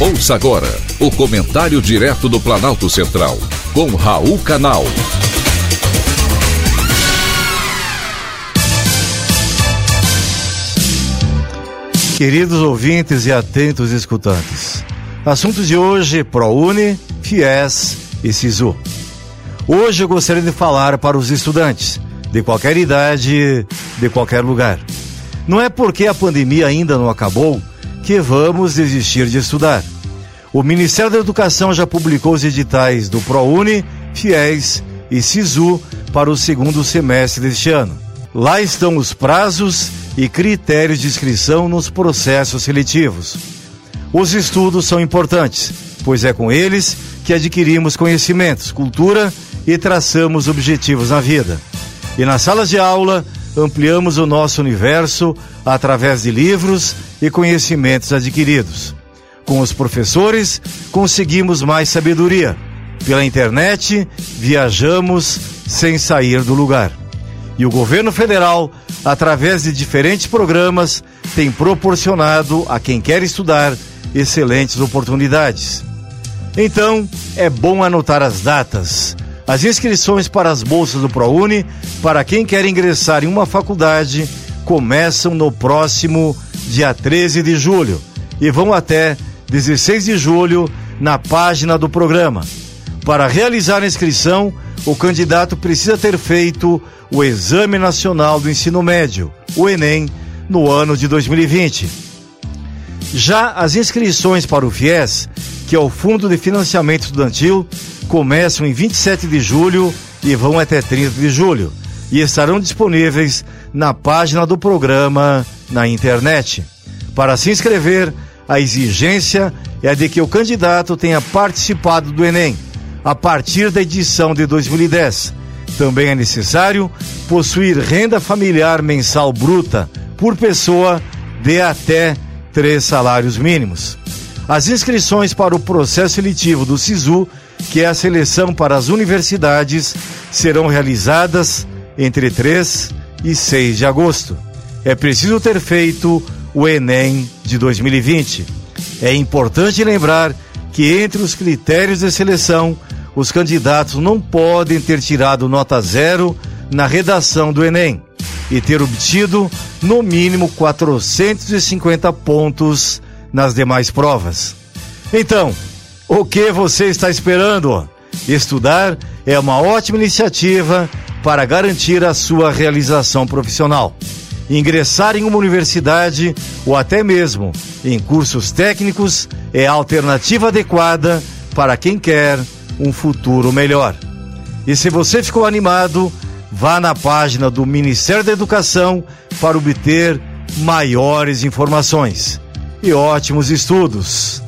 Ouça agora o comentário direto do Planalto Central, com Raul Canal. Queridos ouvintes e atentos escutantes, assuntos de hoje: ProUni, FIES e SISU. Hoje eu gostaria de falar para os estudantes, de qualquer idade, de qualquer lugar. Não é porque a pandemia ainda não acabou que vamos desistir de estudar. O Ministério da Educação já publicou os editais do ProUni, FIES e SISU para o segundo semestre deste ano. Lá estão os prazos e critérios de inscrição nos processos seletivos. Os estudos são importantes, pois é com eles que adquirimos conhecimentos, cultura e traçamos objetivos na vida. E nas salas de aula, ampliamos o nosso universo através de livros e conhecimentos adquiridos. Com os professores, conseguimos mais sabedoria. Pela internet, viajamos sem sair do lugar. E o governo federal, através de diferentes programas, tem proporcionado a quem quer estudar excelentes oportunidades. Então, é bom anotar as datas. As inscrições para as bolsas do ProUni, para quem quer ingressar em uma faculdade, começam no próximo dia 13 de julho e vão até 16 de julho na página do programa. Para realizar a inscrição, o candidato precisa ter feito o Exame Nacional do Ensino Médio, o Enem, no ano de 2020. Já as inscrições para o FIES, que é o Fundo de Financiamento Estudantil, começam em 27 de julho e vão até 30 de julho e estarão disponíveis na página do programa na internet. Para se inscrever, a exigência é de que o candidato tenha participado do Enem a partir da edição de 2010. Também é necessário possuir renda familiar mensal bruta por pessoa de até três salários mínimos. As inscrições para o processo seletivo do SISU, que é a seleção para as universidades, serão realizadas entre 3 e 6 de agosto. É preciso ter feito o Enem de 2020. É importante lembrar que entre os critérios de seleção, os candidatos não podem ter tirado nota zero na redação do Enem e ter obtido no mínimo 450 pontos nas demais provas. Então, o que você está esperando? Estudar é uma ótima iniciativa para garantir a sua realização profissional. Ingressar em uma universidade ou até mesmo em cursos técnicos é a alternativa adequada para quem quer um futuro melhor. E se você ficou animado, vá na página do Ministério da Educação para obter maiores informações. E ótimos estudos!